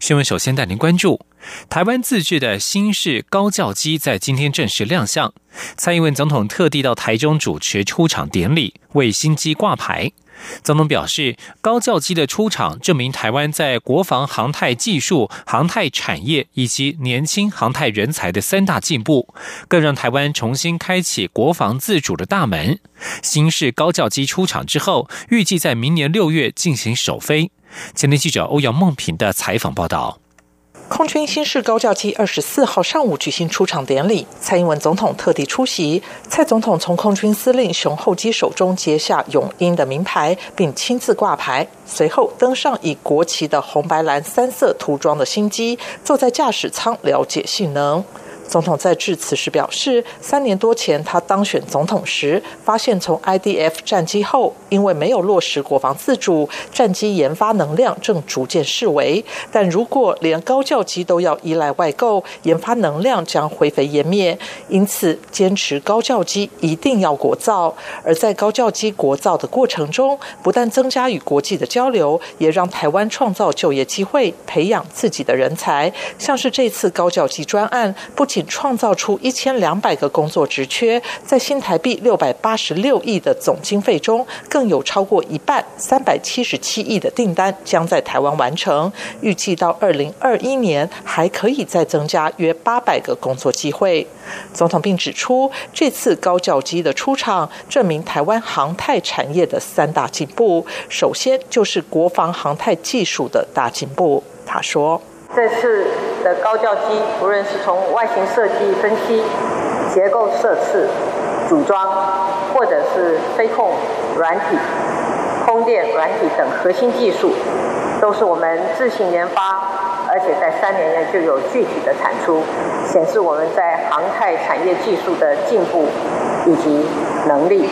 新闻。首先带您关注。台湾自制的新式高教机在今天正式亮相，蔡英文总统特地到台中主持出厂典礼，为新机挂牌。总统表示，高教机的出厂证明台湾在国防航太技术、航太产业以及年轻航太人才的三大进步，更让台湾重新开启国防自主的大门。新式高教机出厂之后，预计在明年六月进行首飞。前天记者欧阳梦平的采访报道。空军新式高教机二十四号上午举行出场典礼，蔡英文总统特地出席。蔡总统从空军司令熊厚基手中接下永鹰的名牌，并亲自挂牌，随后登上以国旗的红白蓝三色涂装的新机，坐在驾驶舱了解性能。总统在致辞时表示，三年多前他当选总统时，发现从 IDF 战机后，因为没有落实国防自主，战机研发能量正逐渐式微。但如果连高教机都要依赖外购，研发能量将灰飞烟灭。因此，坚持高教机一定要国造。而在高教机国造的过程中，不但增加与国际的交流，也让台湾创造就业机会，培养自己的人才。像是这次高教机专案，不。仅创造出一千两百个工作职缺，在新台币六百八十六亿的总经费中，更有超过一半三百七十七亿的订单将在台湾完成。预计到二零二一年，还可以再增加约八百个工作机会。总统并指出，这次高教机的出场，证明台湾航太产业的三大进步。首先就是国防航太技术的大进步。他说。这次的高教机，无论是从外形设计分析、结构设置、组装，或者是飞控软体、空电软体等核心技术，都是我们自行研发，而且在三年内就有具体的产出，显示我们在航太产业技术的进步以及能力。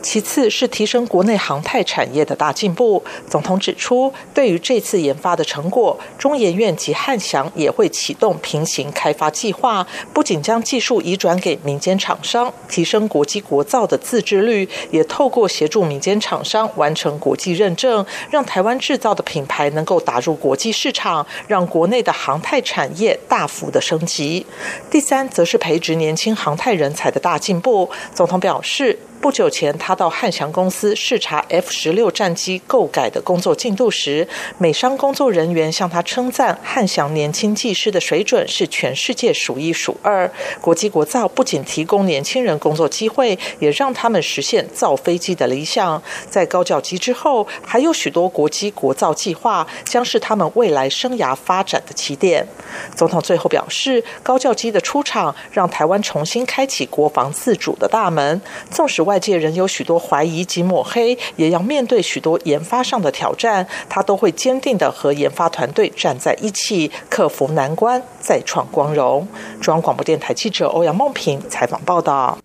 其次是提升国内航太产业的大进步。总统指出，对于这次研发的成果，中研院及汉翔也会启动平行开发计划，不仅将技术移转给民间厂商，提升国际国造的自制率，也透过协助民间厂商完成国际认证，让台湾制造的品牌能够打入国际市场，让国内的航太产业大幅的升级。第三，则是培植年轻航太人才的大进步。总统表示。不久前，他到汉翔公司视察 F 十六战机购改的工作进度时，美商工作人员向他称赞汉翔年轻技师的水准是全世界数一数二。国际国造不仅提供年轻人工作机会，也让他们实现造飞机的理想。在高教机之后，还有许多国际国造计划，将是他们未来生涯发展的起点。总统最后表示，高教机的出场让台湾重新开启国防自主的大门，纵使。外界仍有许多怀疑及抹黑，也要面对许多研发上的挑战，他都会坚定的和研发团队站在一起，克服难关，再创光荣。中央广播电台记者欧阳梦平采访报道。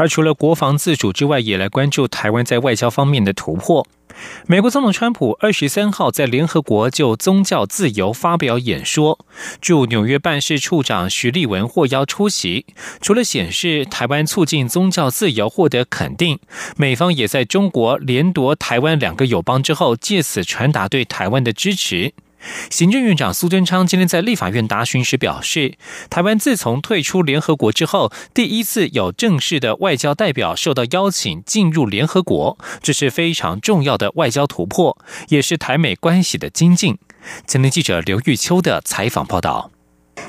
而除了国防自主之外，也来关注台湾在外交方面的突破。美国总统川普二十三号在联合国就宗教自由发表演说，驻纽约办事处长徐立文获邀出席。除了显示台湾促进宗教自由获得肯定，美方也在中国连夺台湾两个友邦之后，借此传达对台湾的支持。行政院长苏贞昌今天在立法院答询时表示，台湾自从退出联合国之后，第一次有正式的外交代表受到邀请进入联合国，这是非常重要的外交突破，也是台美关系的精进。前天记者刘玉秋的采访报道。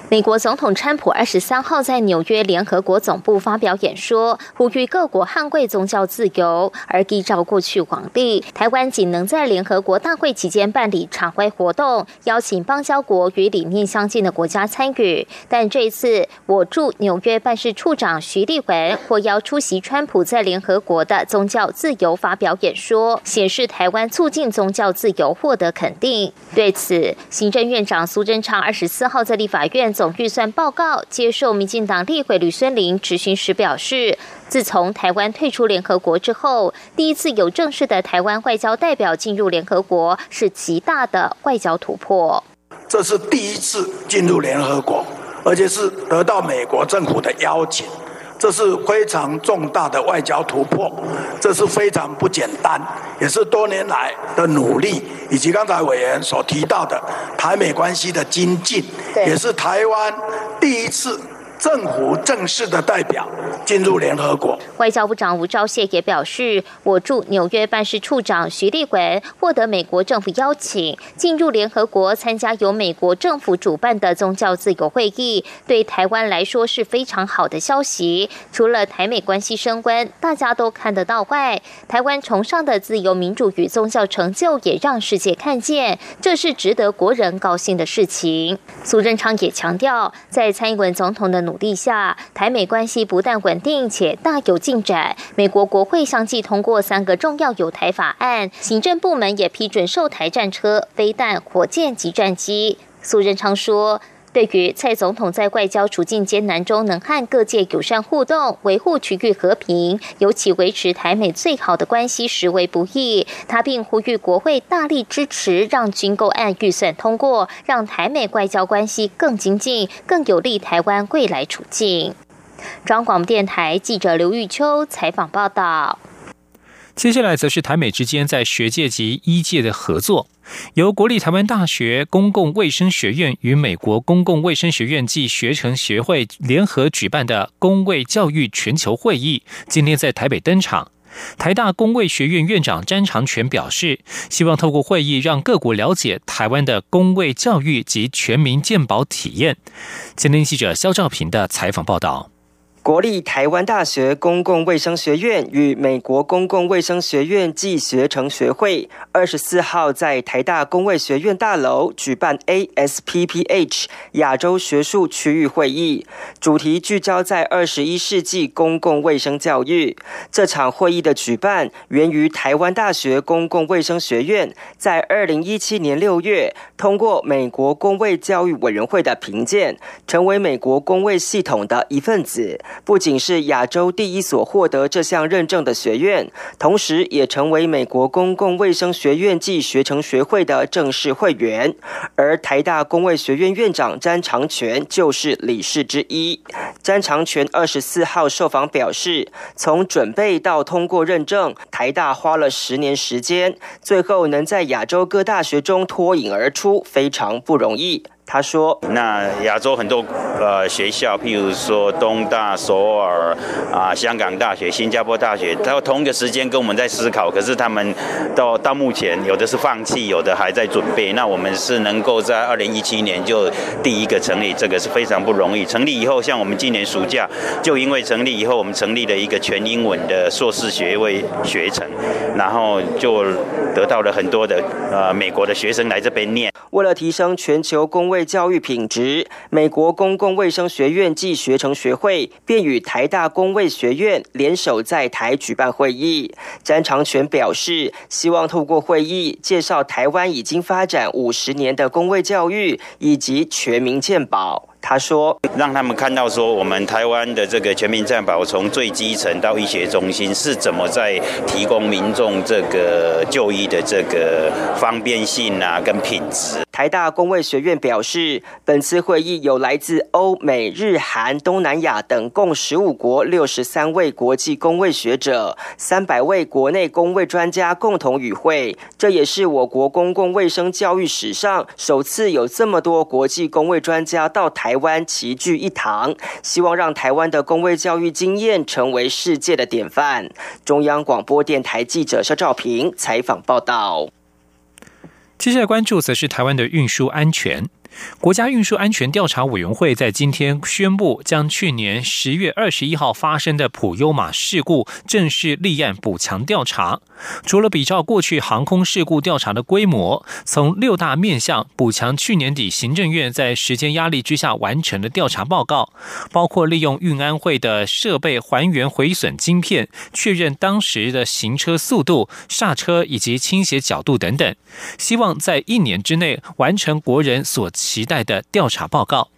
美国总统川普二十三号在纽约联合国总部发表演说，呼吁各国捍卫宗教自由。而依照过去广例，台湾仅能在联合国大会期间办理常规活动，邀请邦交国与理念相近的国家参与。但这次，我驻纽约办事处长徐立文获邀出席川普在联合国的宗教自由发表演说，显示台湾促进宗教自由获得肯定。对此，行政院长苏贞昌二十四号在立法院。总预算报告接受民进党立委吕孙林质询时表示，自从台湾退出联合国之后，第一次有正式的台湾外交代表进入联合国，是极大的外交突破。这是第一次进入联合国，而且是得到美国政府的邀请。这是非常重大的外交突破，这是非常不简单，也是多年来的努力，以及刚才委员所提到的台美关系的精进，也是台湾第一次。政府正式的代表进入联合国。外交部长吴钊燮也表示，我驻纽约办事处长徐立文获得美国政府邀请，进入联合国参加由美国政府主办的宗教自由会议，对台湾来说是非常好的消息。除了台美关系升温，大家都看得到外，台湾崇尚的自由民主与宗教成就也让世界看见，这是值得国人高兴的事情。苏贞昌也强调，在蔡英文总统的努。努力下，台美关系不但稳定且大有进展。美国国会相继通过三个重要有台法案，行政部门也批准售台战车、飞弹、火箭及战机。苏仁昌说。对于蔡总统在外交处境艰难中能和各界友善互动，维护区域和平，尤其维持台美最好的关系，实为不易。他并呼吁国会大力支持，让军购案预算通过，让台美外交关系更精进，更有利台湾未来处境。中广电台记者刘玉秋采访报道。接下来则是台美之间在学界及医界的合作。由国立台湾大学公共卫生学院与美国公共卫生学院暨学成协会联合举办的公卫教育全球会议，今天在台北登场。台大公卫学院院长詹长全表示，希望透过会议让各国了解台湾的公卫教育及全民健保体验。今天记者肖兆平的采访报道。国立台湾大学公共卫生学院与美国公共卫生学院暨学程学会二十四号在台大公卫学院大楼举办 ASPPH 亚洲学术区域会议，主题聚焦在二十一世纪公共卫生教育。这场会议的举办源于台湾大学公共卫生学院在二零一七年六月通过美国公卫教育委员会的评鉴，成为美国公卫系统的一份子。不仅是亚洲第一所获得这项认证的学院，同时也成为美国公共卫生学院暨学成学会的正式会员。而台大公卫学院院长詹长全就是理事之一。詹长全二十四号受访表示，从准备到通过认证，台大花了十年时间，最后能在亚洲各大学中脱颖而出，非常不容易。他说：“那亚洲很多呃学校，譬如说东大、首尔啊、香港大学、新加坡大学，他同一个时间跟我们在思考，可是他们到到目前有的是放弃，有的还在准备。那我们是能够在二零一七年就第一个成立，这个是非常不容易。成立以后，像我们今年暑假就因为成立以后，我们成立了一个全英文的硕士学位学程，然后就得到了很多的呃美国的学生来这边念。为了提升全球公”教育品质，美国公共卫生学院暨学成学会便与台大公卫学院联手在台举办会议。詹长全表示，希望透过会议介绍台湾已经发展五十年的公卫教育以及全民健保。他说：“让他们看到说，我们台湾的这个全民健保从最基层到医学中心是怎么在提供民众这个就医的这个方便性啊，跟品质。”台大公卫学院表示，本次会议有来自欧美日韩东南亚等共十五国六十三位国际公卫学者，三百位国内公卫专家共同与会。这也是我国公共卫生教育史上首次有这么多国际公卫专家到台台湾齐聚一堂，希望让台湾的公卫教育经验成为世界的典范。中央广播电台记者肖照平采访报道。接下来关注则是台湾的运输安全。国家运输安全调查委员会在今天宣布，将去年十月二十一号发生的普优马事故正式立案补强调查。除了比照过去航空事故调查的规模，从六大面向补强去年底行政院在时间压力之下完成的调查报告，包括利用运安会的设备还原毁损晶片，确认当时的行车速度、刹车以及倾斜角度等等，希望在一年之内完成国人所。期待的调查报告，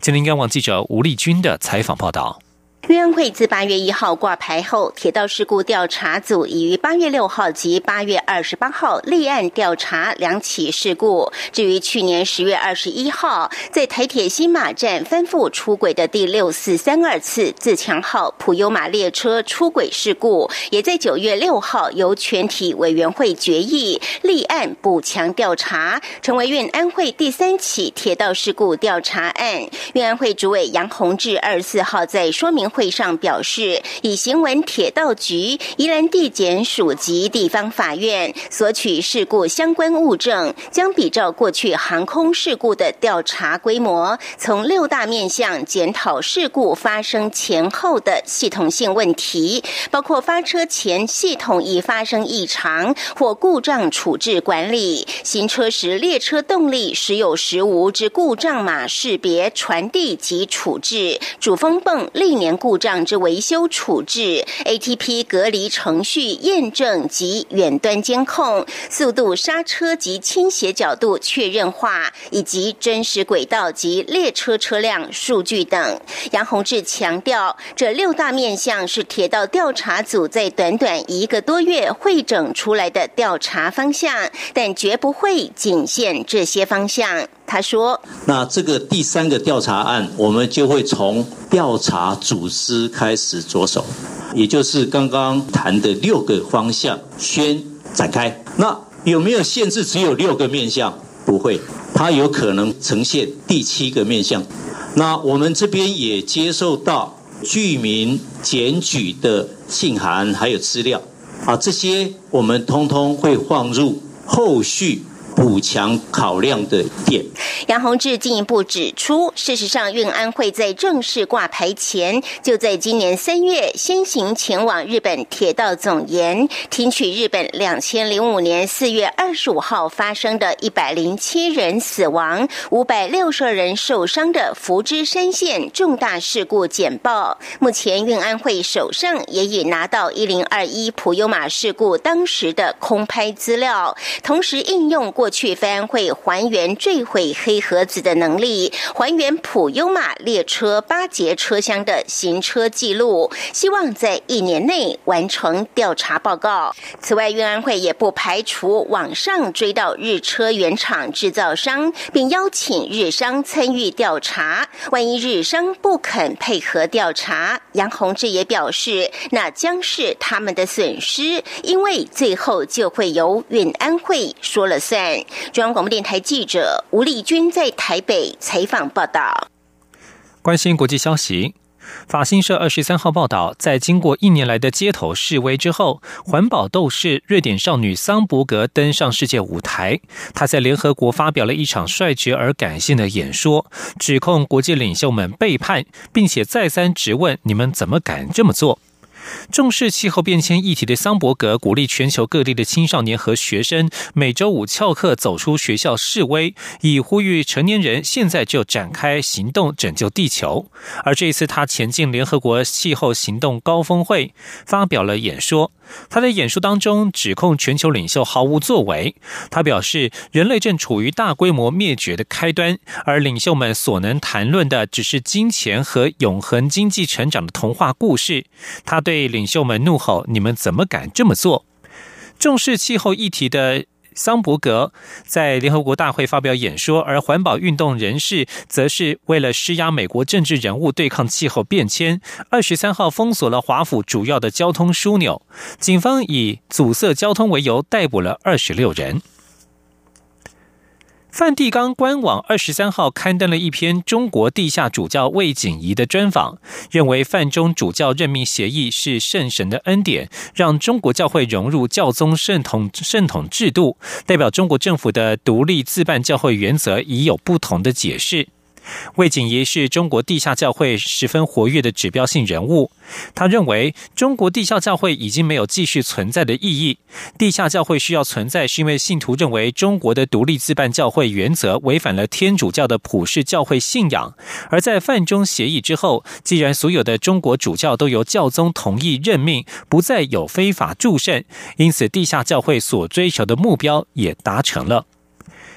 吉林央广记者吴丽君的采访报道。运安会自八月一号挂牌后，铁道事故调查组已于八月六号及八月二十八号立案调查两起事故。至于去年十月二十一号在台铁新马站翻覆出轨的第六四三二次自强号普悠玛列车出轨事故，也在九月六号由全体委员会决议立案补强调查，成为运安会第三起铁道事故调查案。运安会主委杨洪志二十四号在说明会。会上表示，以行文铁道局、宜兰地检署及地方法院索取事故相关物证，将比照过去航空事故的调查规模，从六大面向检讨事故发生前后的系统性问题，包括发车前系统已发生异常或故障处置管理，行车时列车动力时有时无之故障码识别传递及处置，主风泵历年故。障之维修处置，ATP 隔离程序验证及远端监控，速度刹车及倾斜角度确认化，以及真实轨道及列车车辆数据等。杨宏志强调，这六大面向是铁道调查组在短短一个多月会整出来的调查方向，但绝不会仅限这些方向。他说：“那这个第三个调查案，我们就会从调查组织开始着手，也就是刚刚谈的六个方向先展开。那有没有限制？只有六个面向？不会，它有可能呈现第七个面向。那我们这边也接受到居民检举的信函还有资料啊，这些我们通通会放入后续。”补强考量的点。杨宏志进一步指出，事实上，运安会在正式挂牌前，就在今年三月先行前往日本铁道总研，听取日本两千零五年四月二十五号发生的一百零七人死亡、五百六十二人受伤的福知山线重大事故简报。目前，运安会手上也已拿到一零二一普悠玛事故当时的空拍资料，同时应用过。去翻会还原坠毁黑盒子的能力，还原普优玛列车八节车厢的行车记录，希望在一年内完成调查报告。此外，运安会也不排除网上追到日车原厂制造商，并邀请日商参与调查。万一日商不肯配合调查，杨宏志也表示，那将是他们的损失，因为最后就会由运安会说了算。中央广播电台记者吴丽君在台北采访报道。关心国际消息，法新社二十三号报道，在经过一年来的街头示威之后，环保斗士瑞典少女桑伯格登上世界舞台。她在联合国发表了一场率直而感性的演说，指控国际领袖们背叛，并且再三质问：你们怎么敢这么做？重视气候变迁议题的桑伯格鼓励全球各地的青少年和学生每周五翘课走出学校示威，以呼吁成年人现在就展开行动拯救地球。而这一次，他前进联合国气候行动高峰会，发表了演说。他在演说当中指控全球领袖毫无作为。他表示，人类正处于大规模灭绝的开端，而领袖们所能谈论的只是金钱和永恒经济成长的童话故事。他对领袖们怒吼：“你们怎么敢这么做？”重视气候议题的。桑伯格在联合国大会发表演说，而环保运动人士则是为了施压美国政治人物对抗气候变迁，二十三号封锁了华府主要的交通枢纽，警方以阻塞交通为由逮捕了二十六人。梵蒂冈官网二十三号刊登了一篇中国地下主教魏景怡的专访，认为范中主教任命协议是圣神的恩典，让中国教会融入教宗圣统圣统制度，代表中国政府的独立自办教会原则已有不同的解释。魏景怡是中国地下教会十分活跃的指标性人物。他认为，中国地下教会已经没有继续存在的意义。地下教会需要存在，是因为信徒认为中国的独立自办教会原则违反了天主教的普世教会信仰。而在范中协议之后，既然所有的中国主教都由教宗同意任命，不再有非法助圣，因此地下教会所追求的目标也达成了。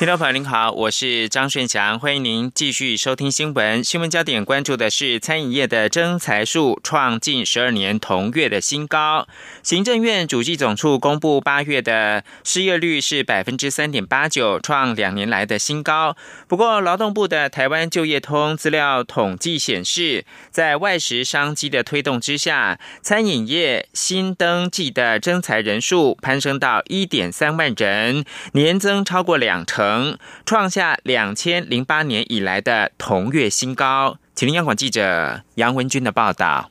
听众朋友您好，我是张顺祥，欢迎您继续收听新闻。新闻焦点关注的是餐饮业的增财数创近十二年同月的新高。行政院主计总处公布八月的失业率是百分之三点八九，创两年来的新高。不过，劳动部的台湾就业通资料统计显示，在外食商机的推动之下，餐饮业新登记的增财人数攀升到一点三万人，年增超过两成。创下两千零八年以来的同月新高。请听央广记者杨文军的报道。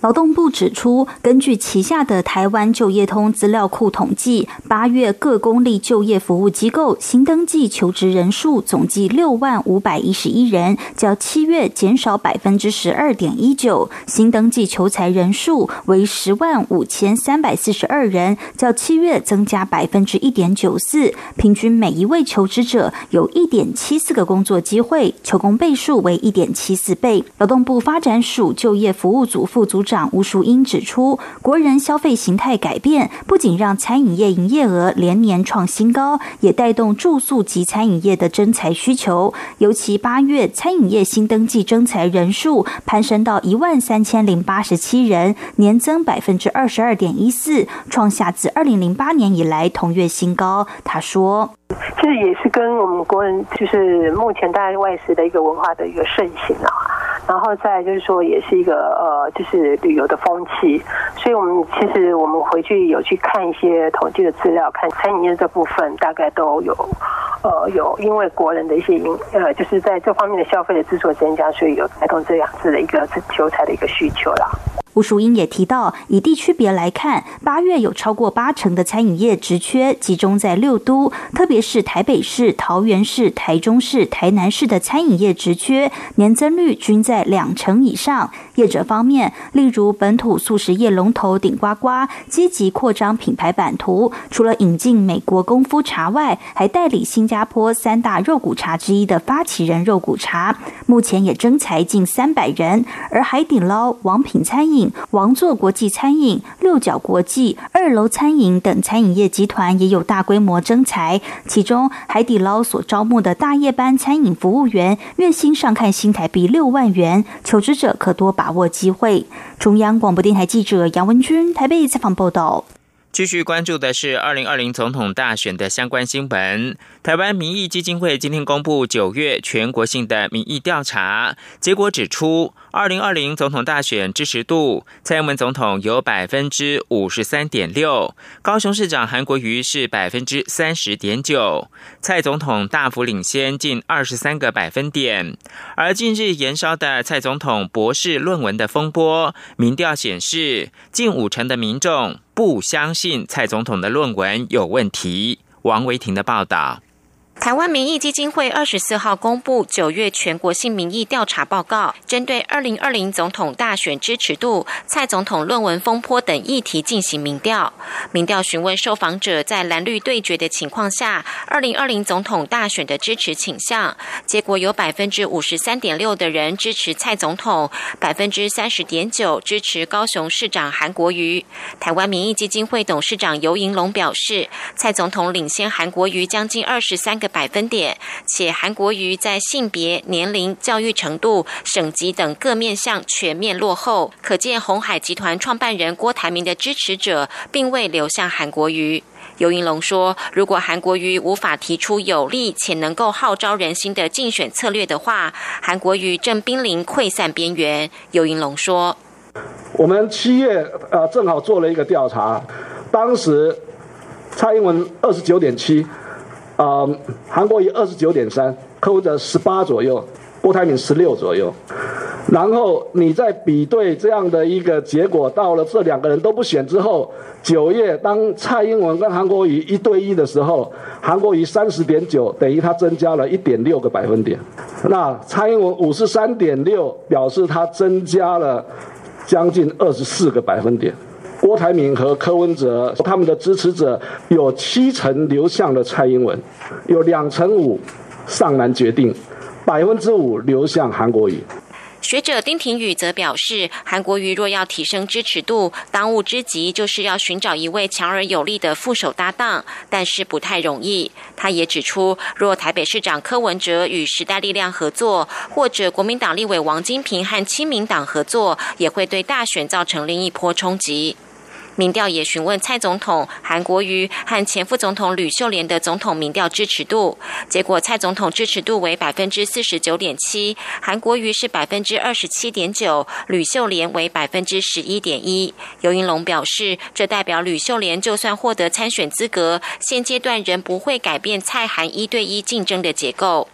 劳动部指出，根据旗下的台湾就业通资料库统计，八月各公立就业服务机构新登记求职人数总计六万五百一十一人，较七月减少百分之十二点一九；新登记求才人数为十万五千三百四十二人，较七月增加百分之一点九四。平均每一位求职者有一点七四个工作机会，求工倍数为一点七四倍。劳动部发展署就业服务组副组。长吴淑英指出，国人消费形态改变，不仅让餐饮业营业额连年创新高，也带动住宿及餐饮业的增才需求。尤其八月餐饮业新登记增才人数攀升到一万三千零八十七人，年增百分之二十二点一四，创下自二零零八年以来同月新高。他说：“其实也是跟我们国人就是目前大家外食的一个文化的一个盛行啊。”然后再就是说，也是一个呃，就是旅游的风气，所以我们其实我们回去有去看一些统计的资料，看餐饮业这部分大概都有，呃，有因为国人的一些因呃，就是在这方面的消费的支出增加，所以有带动这样子的一个求财的一个需求啦。吴淑英也提到，以地区别来看，八月有超过八成的餐饮业职缺集中在六都，特别是台北市、桃园市、台中市、台南市的餐饮业职缺年增率均在两成以上。业者方面，例如本土素食业龙头顶呱呱，积极扩张品牌版图，除了引进美国功夫茶外，还代理新加坡三大肉骨茶之一的发起人肉骨茶，目前也征才近三百人。而海底捞、王品餐饮。王座国际餐饮、六角国际、二楼餐饮等餐饮业集团也有大规模征才，其中海底捞所招募的大夜班餐饮服务员，月薪上看新台币六万元，求职者可多把把握机会。中央广播电台记者杨文军台北采访报道。继续关注的是二零二零总统大选的相关新闻。台湾民意基金会今天公布九月全国性的民意调查结果，指出二零二零总统大选支持度，蔡英文总统有百分之五十三点六，高雄市长韩国瑜是百分之三十点九，蔡总统大幅领先近二十三个百分点。而近日延烧的蔡总统博士论文的风波，民调显示近五成的民众。不相信蔡总统的论文有问题。王维婷的报道。台湾民意基金会二十四号公布九月全国性民意调查报告，针对二零二零总统大选支持度、蔡总统论文风波等议题进行民调。民调询问受访者在蓝绿对决的情况下，二零二零总统大选的支持倾向。结果有百分之五十三点六的人支持蔡总统，百分之三十点九支持高雄市长韩国瑜。台湾民意基金会董事长尤银龙表示，蔡总统领先韩国瑜将近二十三个。百分点，且韩国瑜在性别、年龄、教育程度、省级等各面向全面落后，可见红海集团创办人郭台铭的支持者并未流向韩国瑜。尤云龙说：“如果韩国瑜无法提出有力且能够号召人心的竞选策略的话，韩国瑜正濒临溃散边缘。”尤云龙说：“我们七月呃正好做了一个调查，当时蔡英文二十九点七。”啊，韩国瑜二十九点三，柯文哲十八左右，郭台铭十六左右。然后你再比对这样的一个结果，到了这两个人都不选之后，九月当蔡英文跟韩国瑜一对一的时候，韩国瑜三十点九，等于他增加了一点六个百分点。那蔡英文五十三点六，表示他增加了将近二十四个百分点。郭台铭和柯文哲他们的支持者有七成流向了蔡英文，有两成五上南决定，百分之五流向韩国瑜。学者丁廷宇则表示，韩国瑜若要提升支持度，当务之急就是要寻找一位强而有力的副手搭档，但是不太容易。他也指出，若台北市长柯文哲与时代力量合作，或者国民党立委王金平和亲民党合作，也会对大选造成另一波冲击。民调也询问蔡总统、韩国瑜和前副总统吕秀莲的总统民调支持度，结果蔡总统支持度为百分之四十九点七，韩国瑜是百分之二十七点九，吕秀莲为百分之十一点一。尤云龙表示，这代表吕秀莲就算获得参选资格，现阶段仍不会改变蔡韩一对一竞争的结构。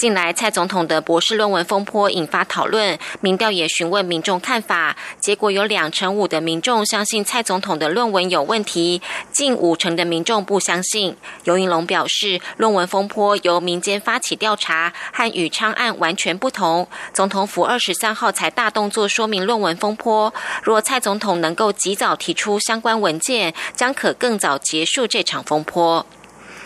近来，蔡总统的博士论文风波引发讨论，民调也询问民众看法，结果有两成五的民众相信蔡总统的论文有问题，近五成的民众不相信。尤云龙表示，论文风波由民间发起调查，和宇昌案完全不同。总统府二十三号才大动作说明论文风波，若蔡总统能够及早提出相关文件，将可更早结束这场风波。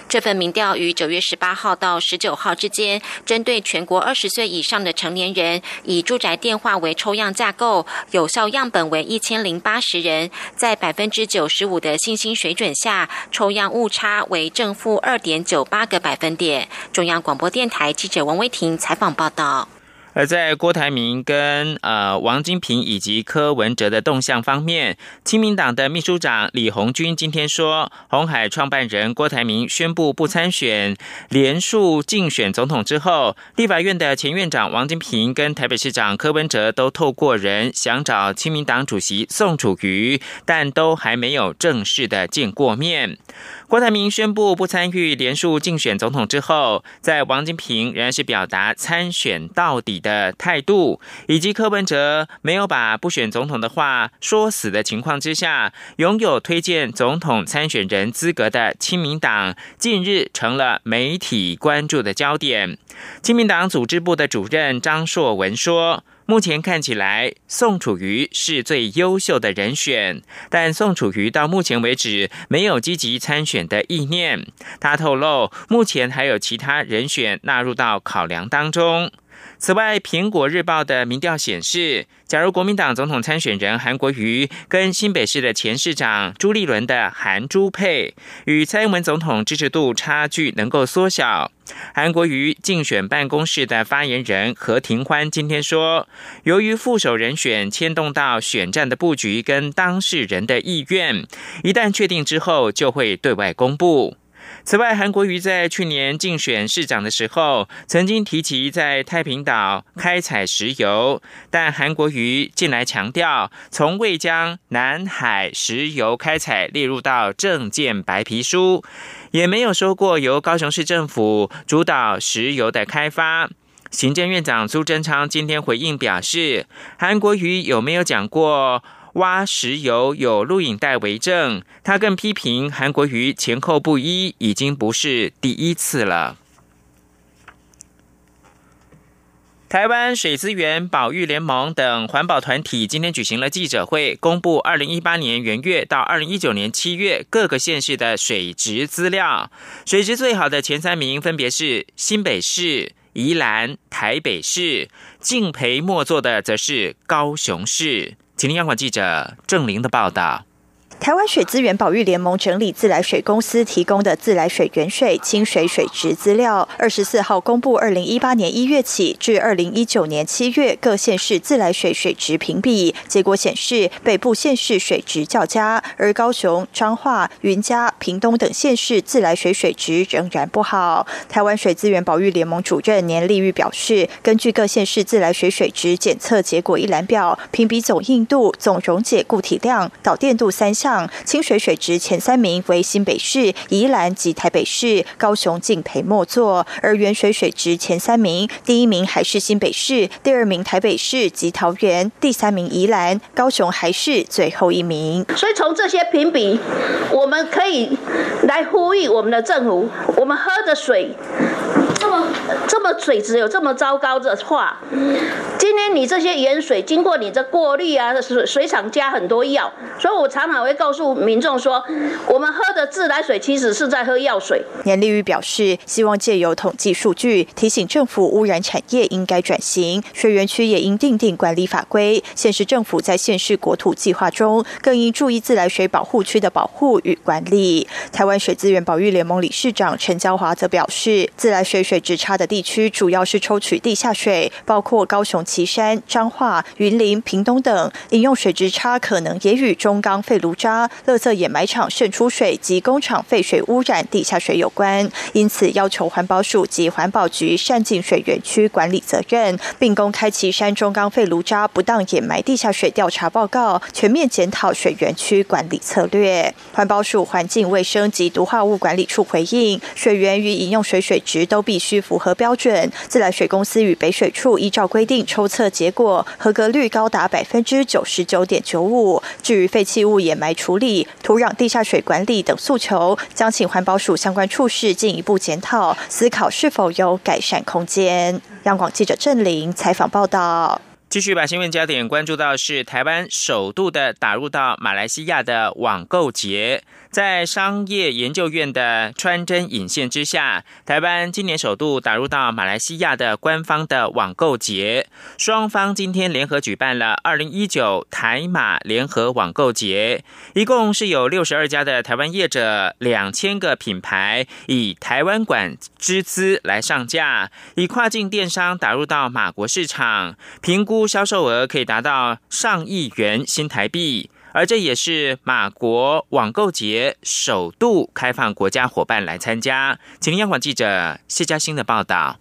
这份民调于九月十八号到十九号之间，针对全国二十岁以上的成年人，以住宅电话为抽样架构，有效样本为一千零八十人，在百分之九十五的信心水准下，抽样误差为正负二点九八个百分点。中央广播电台记者王威婷采访报道。而在郭台铭跟呃王金平以及柯文哲的动向方面，亲民党的秘书长李红军今天说，红海创办人郭台铭宣布不参选，连署竞选总统之后，立法院的前院长王金平跟台北市长柯文哲都透过人想找亲民党主席宋楚瑜，但都还没有正式的见过面。郭台铭宣布不参与连署竞选总统之后，在王金平仍然是表达参选到底的态度，以及柯文哲没有把不选总统的话说死的情况之下，拥有推荐总统参选人资格的亲民党，近日成了媒体关注的焦点。亲民党组织部的主任张硕文说。目前看起来，宋楚瑜是最优秀的人选，但宋楚瑜到目前为止没有积极参选的意念。他透露，目前还有其他人选纳入到考量当中。此外，《苹果日报》的民调显示，假如国民党总统参选人韩国瑜跟新北市的前市长朱立伦的韩朱配与蔡英文总统支持度差距能够缩小，韩国瑜竞选办公室的发言人何庭欢今天说，由于副手人选牵动到选战的布局跟当事人的意愿，一旦确定之后就会对外公布。此外，韩国瑜在去年竞选市长的时候，曾经提及在太平岛开采石油，但韩国瑜近来强调，从未将南海石油开采列入到政见白皮书，也没有说过由高雄市政府主导石油的开发。行政院长苏贞昌今天回应表示，韩国瑜有没有讲过？挖石油有录影带为证，他更批评韩国瑜前后不一，已经不是第一次了。台湾水资源保育联盟等环保团体今天举行了记者会，公布二零一八年元月到二零一九年七月各个县市的水质资料。水质最好的前三名分别是新北市、宜兰、台北市，敬陪末座的则是高雄市。吉林央广记者郑玲的报道。台湾水资源保育联盟整理自来水公司提供的自来水原水、清水水质资料，二十四号公布二零一八年一月起至二零一九年七月各县市自来水水质评比。结果显示，北部县市水质较佳，而高雄、彰化、云嘉、屏东等县市自来水水质仍然不好。台湾水资源保育联盟主任年立玉表示，根据各县市自来水水质检测结果一览表，评比总硬度、总溶解固体量、导电度三项。清水水质前三名为新北市、宜兰及台北市，高雄敬陪末座；而原水水质前三名，第一名还是新北市，第二名台北市及桃园，第三名宜兰，高雄还是最后一名。所以从这些评比，我们可以来呼吁我们的政府，我们喝的水这么水质有这么糟糕的话，今天你这些盐水经过你这过滤啊，水水厂加很多药，所以我常常会告诉民众说，我们喝的自来水其实是在喝药水。年立玉表示，希望借由统计数据，提醒政府污染产业应该转型，水源区也应定定管理法规。县市政府在县市国土计划中，更应注意自来水保护区的保护与管理。台湾水资源保育联盟理事长陈娇华则表示，自来水水质差的地区主要是抽取地下水，包括高雄旗山、彰化、云林、屏东等，饮用水质差可能也与中钢废炉渣、垃圾掩埋场渗出水及工厂废水污染地下水有关。因此，要求环保署及环保局善尽水源区管理责任，并公开旗山中钢废炉渣不当掩埋地下水调查报告，全面检讨水源区管理策略。环保署环境卫生及毒化物管理处回应，水源与饮用水水质都必须符合和标准。自来水公司与北水处依照规定抽测结果，合格率高达百分之九十九点九五。至于废弃物掩埋处理、土壤地下水管理等诉求，将请环保署相关处室进一步检讨，思考是否有改善空间。央广记者郑玲采访报道。继续把新闻焦点关注到是台湾首度的打入到马来西亚的网购节。在商业研究院的穿针引线之下，台湾今年首度打入到马来西亚的官方的网购节。双方今天联合举办了二零一九台马联合网购节，一共是有六十二家的台湾业者，两千个品牌以台湾馆之资来上架，以跨境电商打入到马国市场，评估销售额可以达到上亿元新台币。而这也是马国网购节首度开放国家伙伴来参加。请央广记者谢嘉欣的报道。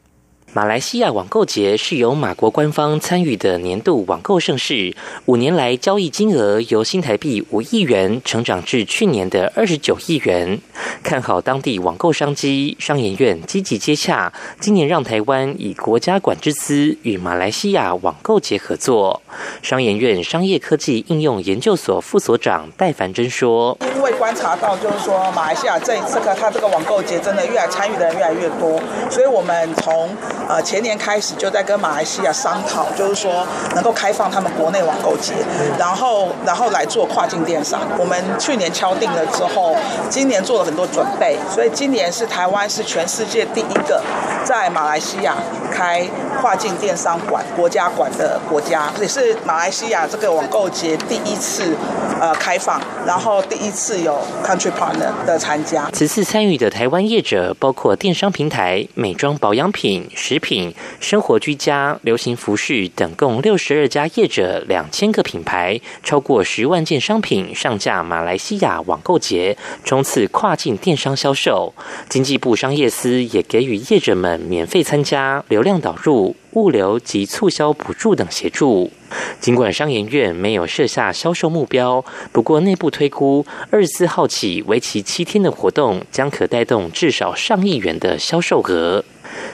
马来西亚网购节是由马国官方参与的年度网购盛事，五年来交易金额由新台币五亿元成长至去年的二十九亿元。看好当地网购商机，商研院积极接洽，今年让台湾以国家管制资与马来西亚网购节合作。商研院商业科技应用研究所副所长戴凡珍说：“因为观察到，就是说马来西亚这一次个它这个网购节真的越来参与的人越来越多，所以我们从呃，前年开始就在跟马来西亚商讨，就是说能够开放他们国内网购节，然后然后来做跨境电商。我们去年敲定了之后，今年做了很多准备，所以今年是台湾是全世界第一个在马来西亚开跨境电商馆国家馆的国家，也是马来西亚这个网购节第一次呃开放，然后第一次有 country partner 的参加。此次参与的台湾业者包括电商平台、美妆保养品。食品、生活居家、流行服饰等共六十二家业者，两千个品牌，超过十万件商品上架马来西亚网购节，冲刺跨境电商销售。经济部商业司也给予业者们免费参加、流量导入、物流及促销补助等协助。尽管商研院没有设下销售目标，不过内部推估，二十四号起为期七天的活动将可带动至少上亿元的销售额。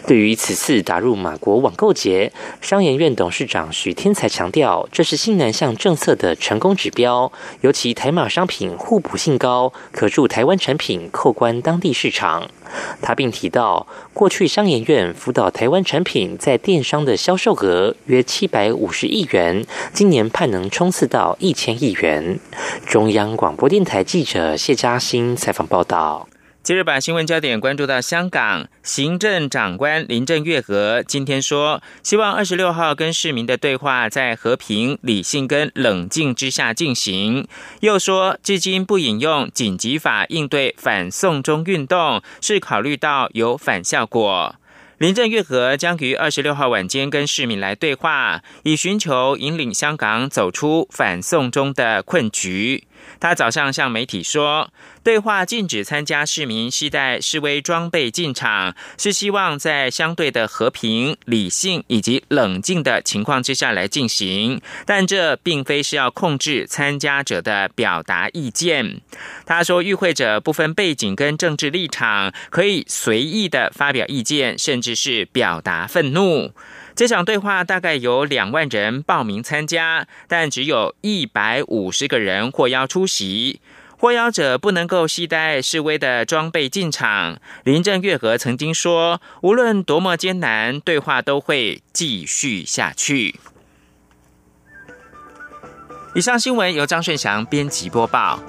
对于此次打入马国网购节，商研院董事长许天才强调，这是新南向政策的成功指标，尤其台马商品互补性高，可助台湾产品扣关当地市场。他并提到，过去商研院辅导台湾产品在电商的销售额约七百五十亿元，今年盼能冲刺到一千亿元。中央广播电台记者谢嘉欣采访报道。接着把新闻焦点关注到香港，行政长官林郑月娥今天说，希望二十六号跟市民的对话在和平、理性跟冷静之下进行。又说，至今不引用紧急法应对反送中运动，是考虑到有反效果。林郑月娥将于二十六号晚间跟市民来对话，以寻求引领香港走出反送中的困局。他早上向媒体说，对话禁止参加市民携带示威装备进场，是希望在相对的和平、理性以及冷静的情况之下来进行，但这并非是要控制参加者的表达意见。他说，与会者不分背景跟政治立场，可以随意的发表意见，甚至是表达愤怒。这场对话大概有两万人报名参加，但只有一百五十个人获邀出席。获邀者不能够携带示威的装备进场。林郑月娥曾经说，无论多么艰难，对话都会继续下去。以上新闻由张顺祥编辑播报。